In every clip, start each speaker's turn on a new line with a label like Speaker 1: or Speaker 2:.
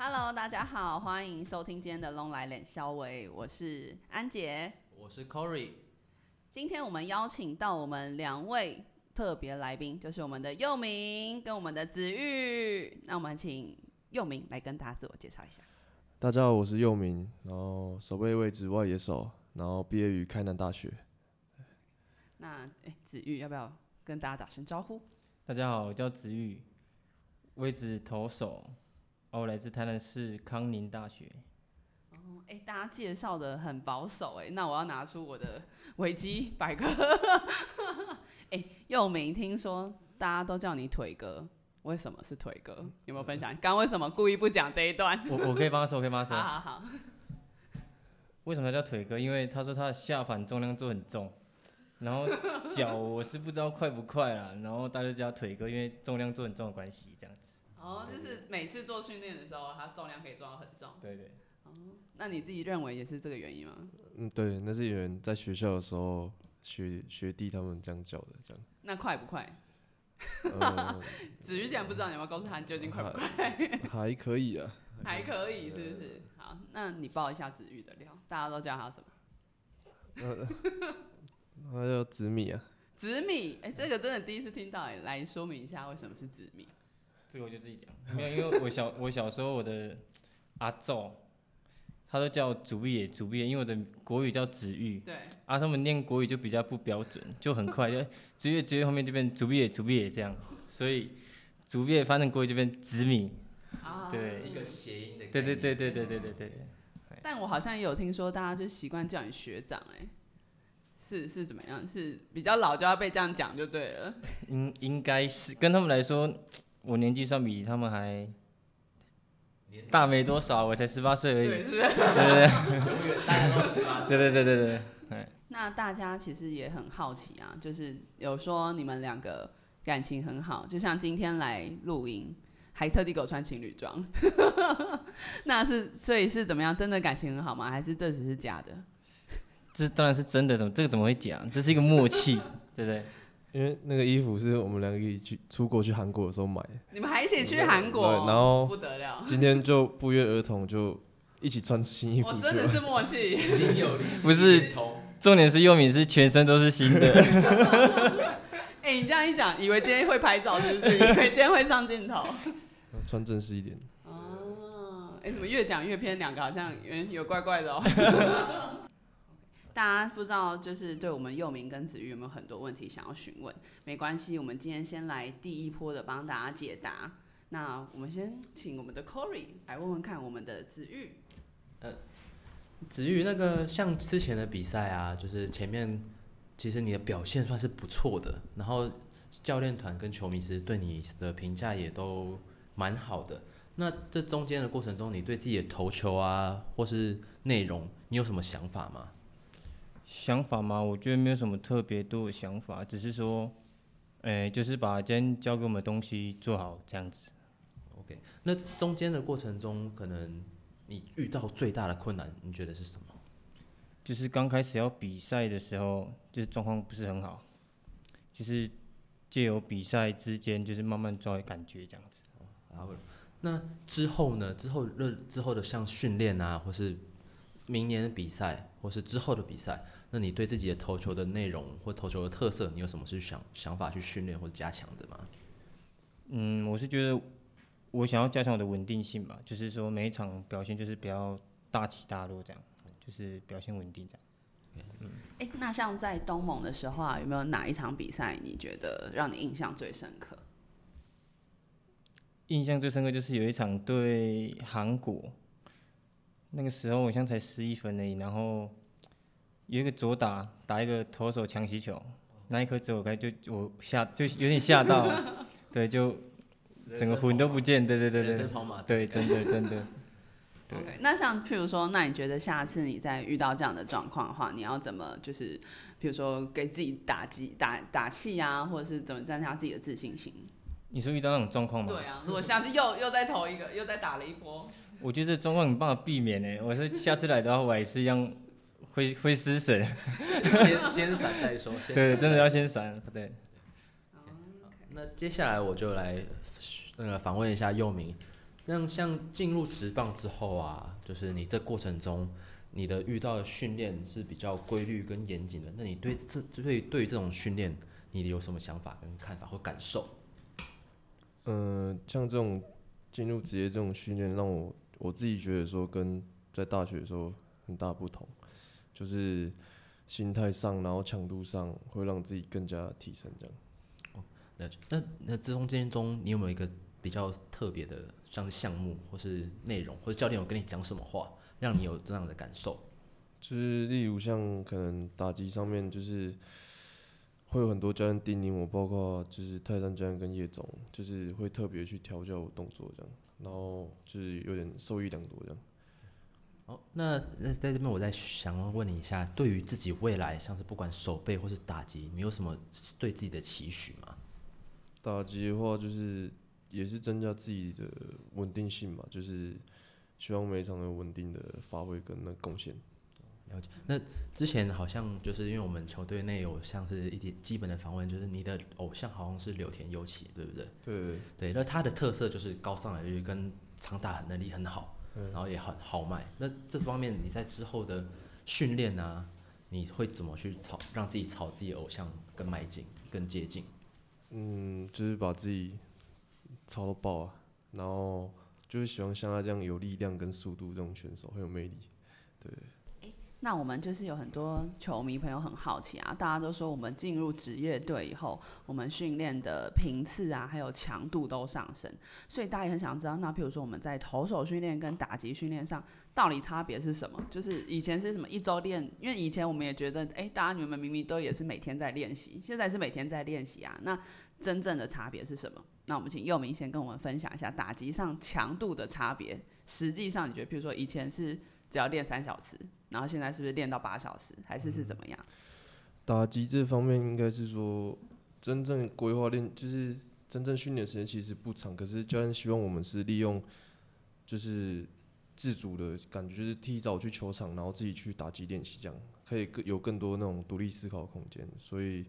Speaker 1: Hello，大家好，欢迎收听今天的《龙来脸肖维》，我是安杰，
Speaker 2: 我是 Corey。
Speaker 1: 今天我们邀请到我们两位特别来宾，就是我们的佑明跟我们的子玉。那我们请佑明来跟大家自我介绍一下。
Speaker 3: 大家好，我是佑明，然后守备位置外野手，然后毕业于开南大学。
Speaker 1: 那哎，子玉要不要跟大家打声招呼？
Speaker 4: 大家好，我叫子玉，位置投手，我来自台南市康宁大学。
Speaker 1: 哦，哎，大家介绍的很保守哎，那我要拿出我的维基百科。哎，又没，听说大家都叫你腿哥，为什么是腿哥？有没有分享？刚为什么故意不讲这一段？
Speaker 4: 我我可以帮他说，我可以帮他说。
Speaker 1: 好好好。
Speaker 4: 为什么叫腿哥？因为他说他的下盘重量做很重。然后脚我是不知道快不快啦，然后大家叫腿哥，因为重量做很重的关系，这样子。
Speaker 1: 哦，就是每次做训练的时候，他重量可以做到很重。
Speaker 4: 对对。
Speaker 1: 哦，那你自己认为也是这个原因吗？
Speaker 3: 嗯，对，那是有人在学校的时候学学弟他们这样叫的，这样。
Speaker 1: 那快不快？子瑜竟然不知道，你要不要告诉他究竟快不快？
Speaker 3: 还可以啊。
Speaker 1: 还可以，是不是？好，那你报一下子玉的料，大家都叫他什么？
Speaker 3: 那叫紫米啊，
Speaker 1: 紫米，哎，这个真的第一次听到，哎，来说明一下为什么是紫米。
Speaker 4: 这个我就自己讲，没有，因为我小我小时候我的阿昼，他都叫祖野祖野，因为我的国语叫子玉，
Speaker 1: 对，
Speaker 4: 啊，他们念国语就比较不标准，就很快 就子玉子玉后面就变祖野祖野这样，所以祖野翻成国语就变紫米，
Speaker 1: 啊，
Speaker 4: 对，
Speaker 2: 一个谐音的，
Speaker 4: 对对对对对对对对。
Speaker 1: 但我好像也有听说，大家就习惯叫你学长，哎。是是怎么样？是比较老就要被这样讲就对了。
Speaker 4: 应应该是跟他们来说，我年纪算比他们还大没多少，我才十八岁而已。
Speaker 1: 对，是。
Speaker 4: 对对
Speaker 2: 对。永远大家都十八岁。
Speaker 4: 对对对对对。
Speaker 1: 那大家其实也很好奇啊，就是有说你们两个感情很好，就像今天来录音，还特地给我穿情侣装。那是所以是怎么样？真的感情很好吗？还是这只是假的？
Speaker 4: 这当然是真的，怎么这个怎么会假？这是一个默契，对不对？
Speaker 3: 因为那个衣服是我们两个一起去出国去韩国的时候买的。
Speaker 1: 你们还一起去韩国？
Speaker 3: 然后
Speaker 1: 不得了。
Speaker 3: 今天就不约而同就一起穿新衣服。
Speaker 1: 真的是默契，
Speaker 2: 心有灵犀
Speaker 4: 不是，重点是佑敏是全身都是新的。
Speaker 1: 哎，你这样一讲，以为今天会拍照是不是？以为今天会上镜头。
Speaker 3: 穿正式一点。
Speaker 1: 哦，哎，怎么越讲越偏？两个好像有有怪怪的哦。大家不知道，就是对我们佑明跟子玉有没有很多问题想要询问？没关系，我们今天先来第一波的帮大家解答。那我们先请我们的 Corey 来问问看我们的子玉。
Speaker 2: 呃，子玉，那个像之前的比赛啊，就是前面其实你的表现算是不错的，然后教练团跟球迷其实对你的评价也都蛮好的。那这中间的过程中，你对自己的投球啊，或是内容，你有什么想法吗？
Speaker 4: 想法吗？我觉得没有什么特别多的想法，只是说，诶，就是把今天教给我们的东西做好这样子。
Speaker 2: OK，那中间的过程中，可能你遇到最大的困难，你觉得是什么？
Speaker 4: 就是刚开始要比赛的时候，就是状况不是很好，就是借由比赛之间，就是慢慢抓感觉这样子。
Speaker 2: 然后，那之后呢？之后热之后的像训练啊，或是明年的比赛，或是之后的比赛。那你对自己的投球的内容或投球的特色，你有什么是想想法去训练或者加强的吗？
Speaker 4: 嗯，我是觉得我想要加强我的稳定性吧，就是说每一场表现就是比较大起大落这样，就是表现稳定这样。
Speaker 1: 嗯，哎，那像在东盟的时候啊，有没有哪一场比赛你觉得让你印象最深刻？
Speaker 4: 印象最深刻就是有一场对韩国，那个时候我像才十一分而已，然后。有一个左打打一个投手强袭球，那一颗走开就我吓就有点吓到，对，就整个魂都不见，对对对对，对，真的真的。
Speaker 1: 对，那像譬如说，那你觉得下次你再遇到这样的状况的话，你要怎么就是，譬如说给自己打击打打气啊，或者是怎么增加自己的自信心？
Speaker 4: 你是遇到那种状况吗？
Speaker 1: 对啊，如果下次又又再投一个，又再打了一波，
Speaker 4: 我觉得这状况很办法避免呢。我说下次来的话，我还是一样。会会失神，
Speaker 2: 先先闪再说。
Speaker 4: 对，真的要先闪。对。
Speaker 2: 那接下来我就来那个访问一下佑明，那像进入职棒之后啊，就是你这过程中，你的遇到的训练是比较规律跟严谨的。那你对这对对于这种训练，你有什么想法跟看法或感受？
Speaker 3: 嗯、像这种进入职业这种训练，让我我自己觉得说跟在大学的时候很大不同，就是心态上，然后强度上会让自己更加提升这样。
Speaker 2: 了解。那那这中间中，你有没有一个比较特别的，像是项目或是内容，或者教练有跟你讲什么话，让你有这样的感受？
Speaker 3: 就是例如像可能打击上面，就是会有很多教练叮咛我，包括就是泰山教练跟叶总，就是会特别去调教我动作这样，然后就是有点受益良多这样。
Speaker 2: 哦，那那在这边我再想要问你一下，对于自己未来，像是不管手背或是打击，你有什么对自己的期许吗？
Speaker 3: 打击的话，就是也是增加自己的稳定性嘛，就是希望每场有稳定的发挥跟那贡献。
Speaker 2: 了解。那之前好像就是因为我们球队内有像是一点基本的访问，就是你的偶像好像是柳田优起，对不对？
Speaker 3: 对对
Speaker 2: 对，那他的特色就是高上来率跟长打能力很好，然后也很豪迈。那这方面你在之后的训练啊，你会怎么去朝让自己朝自己偶像更迈进、更接近？
Speaker 3: 嗯，就是把自己操到爆啊，然后就是喜欢像他这样有力量跟速度这种选手，很有魅力。
Speaker 1: 那我们就是有很多球迷朋友很好奇啊，大家都说我们进入职业队以后，我们训练的频次啊，还有强度都上升，所以大家也很想知道，那譬如说我们在投手训练跟打击训练上到底差别是什么？就是以前是什么一周练，因为以前我们也觉得，哎、大家你们明明都也是每天在练习，现在是每天在练习啊，那真正的差别是什么？那我们请佑明先跟我们分享一下打击上强度的差别。实际上，你觉得，譬如说以前是只要练三小时，然后现在是不是练到八小时，还是是怎么样？
Speaker 3: 打击这方面应该是说，真正规划练就是真正训练时间其实不长，可是教练希望我们是利用就是自主的感觉，就是提早去球场，然后自己去打击练习，这样可以更有更多那种独立思考空间。所以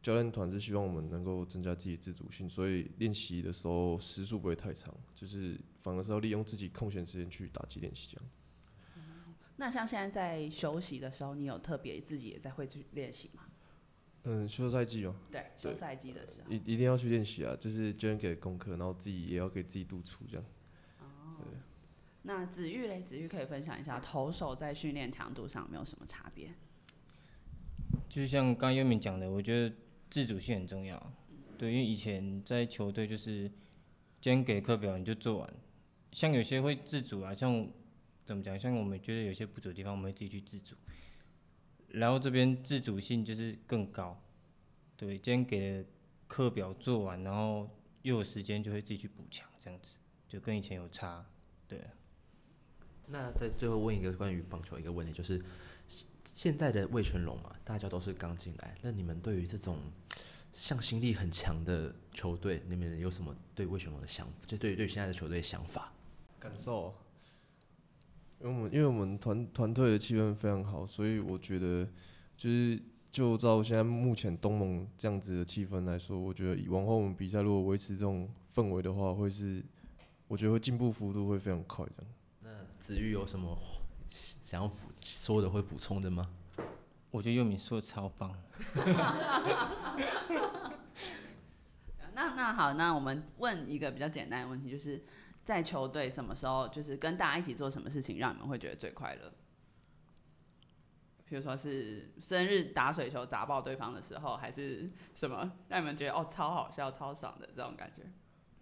Speaker 3: 教练团是希望我们能够增加自己的自主性，所以练习的时候时速不会太长，就是反而是要利用自己空闲时间去打击练习这样。
Speaker 1: 那像现在在休息的时候，你有特别自己也在会去练习吗？
Speaker 3: 嗯，休赛季哦，
Speaker 1: 对，休赛季的时候。
Speaker 3: 一一定要去练习啊，就是教练给的功课，然后自己也要给自己督促这样哦。
Speaker 1: 那子玉嘞，子玉可以分享一下投手在训练强度上有没有什么差别？
Speaker 4: 就是像刚刚优敏讲的，我觉得自主性很重要。对，因为以前在球队就是今天给课表你就做完，像有些会自主啊，像怎么讲，像我们觉得有些不足的地方，我们会自己去自主。然后这边自主性就是更高，对，今天给的课表做完，然后又有时间就会自己去补强，这样子就跟以前有差。对，
Speaker 2: 那在最后问一个关于棒球一个问题，就是现现在的魏全龙嘛，大家都是刚进来，那你们对于这种向心力很强的球队，你们有什么对魏全龙的想法？就对于对现在的球队的想法？
Speaker 3: 感受，因为我们因为我们团团队的气氛非常好，所以我觉得就是就照现在目前东盟这样子的气氛来说，我觉得以往后我们比赛如果维持这种氛围的话，会是我觉得会进步幅度会非常快这样。
Speaker 2: 那子玉有什么想要补说的会补充的吗？
Speaker 4: 我觉得佑敏说的超棒。
Speaker 1: 那那好，那我们问一个比较简单的问题，就是在球队什么时候，就是跟大家一起做什么事情，让你们会觉得最快乐？比如说是生日打水球砸爆对方的时候，还是什么让你们觉得哦超好笑、超爽的这种感觉？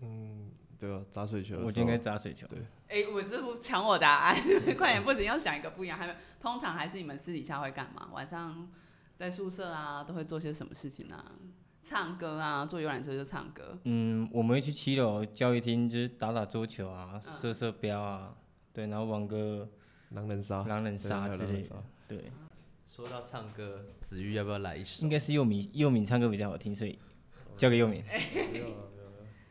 Speaker 3: 嗯，对啊，砸水球
Speaker 4: 我就应该砸水球。
Speaker 3: 对
Speaker 1: 哎、我这不抢我答案，快点，不行，要想一个不一样。还有，通常还是你们私底下会干嘛？晚上在宿舍啊，都会做些什么事情啊？唱歌啊，坐游览车就唱歌。
Speaker 4: 嗯，我们会去七楼教育厅，就是打打桌球啊，射射标啊，对，然后玩个
Speaker 3: 狼人杀，
Speaker 4: 狼人杀之类。对，
Speaker 2: 说到唱歌，子玉要不要来一首
Speaker 4: 应？该是佑敏佑敏唱歌比较好听，所以交给佑敏。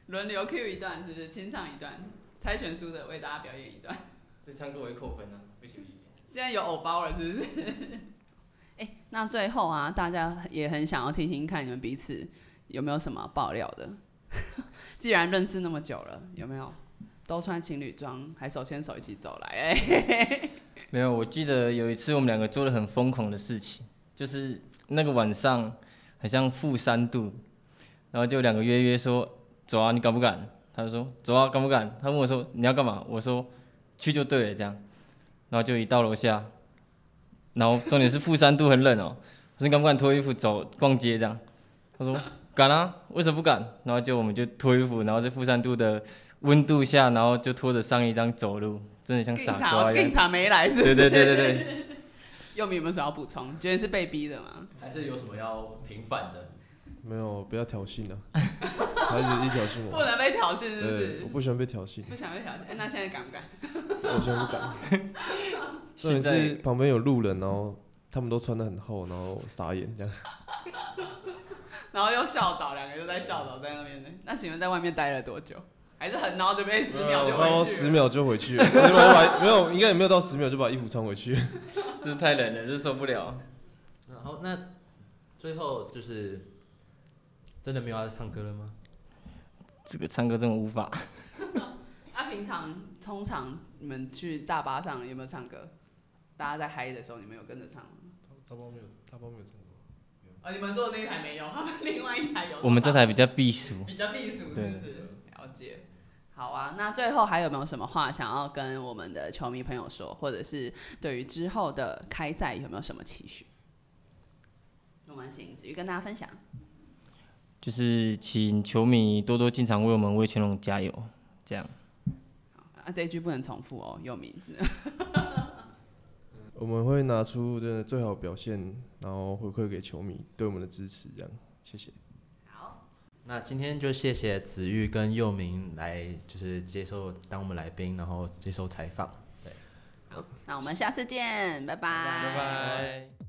Speaker 1: 轮流 Q 一段，是不是？清唱一段，猜拳输的为大家表演一段。
Speaker 4: 这唱歌我会扣分啊，不行。
Speaker 1: 现在有偶包了，是不是？那最后啊，大家也很想要听听看你们彼此有没有什么爆料的。既然认识那么久了，有没有都穿情侣装，还手牵手一起走来，哎、
Speaker 4: 没有，我记得有一次我们两个做了很疯狂的事情，就是那个晚上很像负三度，然后就两个约约说走啊，你敢不敢？他就说走啊，敢不敢？他问我说你要干嘛？我说去就对了，这样，然后就一到楼下，然后重点是负三度很冷哦，我说你敢不敢脱衣服走逛街这样？他说敢啊，为什么不敢？然后就我们就脱衣服，然后在负三度的温度下，然后就拖着上衣这样走路，真的像傻瓜一样
Speaker 1: 察警。察没来是不是？
Speaker 4: 对对对对对。
Speaker 1: 佑明有没有什么要补充？觉得是被逼的吗？
Speaker 2: 还是有什么要平反的？
Speaker 3: 没有，不要挑衅啊，他一直一直挑衅
Speaker 1: 不，能被挑衅，是不，是
Speaker 3: 我？不喜欢被挑衅，
Speaker 1: 不想被挑衅，哎、那现在敢不敢？
Speaker 3: 我现在不敢。
Speaker 4: 现在
Speaker 3: 是旁边有路人，然后他们都穿的很厚，然后傻眼这样。
Speaker 1: 然后又笑倒，两个又在笑倒在那边呢。那请问在外面待了多久？还是很孬，准备十秒就回去了？
Speaker 3: 十秒就回去了，我就把没有，应该也没有到十秒就把衣服穿回去。
Speaker 4: 真的太冷了，就受不了。
Speaker 2: 然后那最后就是真的没有要唱歌了吗？
Speaker 4: 这个唱歌真的无法。
Speaker 1: 啊，平常通常你们去大巴上有没有唱歌？大家在嗨的时候，你们有跟着唱吗？
Speaker 3: 大包没有，大包没有唱过。
Speaker 1: 啊，你们坐的那一台没有，他们另外一台有。
Speaker 4: 我们这台比较避暑。
Speaker 1: 比较避暑，是
Speaker 4: 对
Speaker 1: 不是？了解。好啊，那最后还有没有什么话想要跟我们的球迷朋友说，或者是对于之后的开赛有没有什么期许？我们请子瑜跟大家分享。
Speaker 4: 就是请球迷多多进场为我们魏全龙加油，这样。
Speaker 1: 啊，这一句不能重复哦，佑明。
Speaker 3: 我们会拿出真的最好的表现，然后回馈给球迷对我们的支持，这样，谢谢。
Speaker 1: 好，
Speaker 2: 那今天就谢谢子玉跟佑明来，就是接受当我们来宾，然后接受采访。
Speaker 1: 那我们下次见，拜拜。
Speaker 4: 拜拜。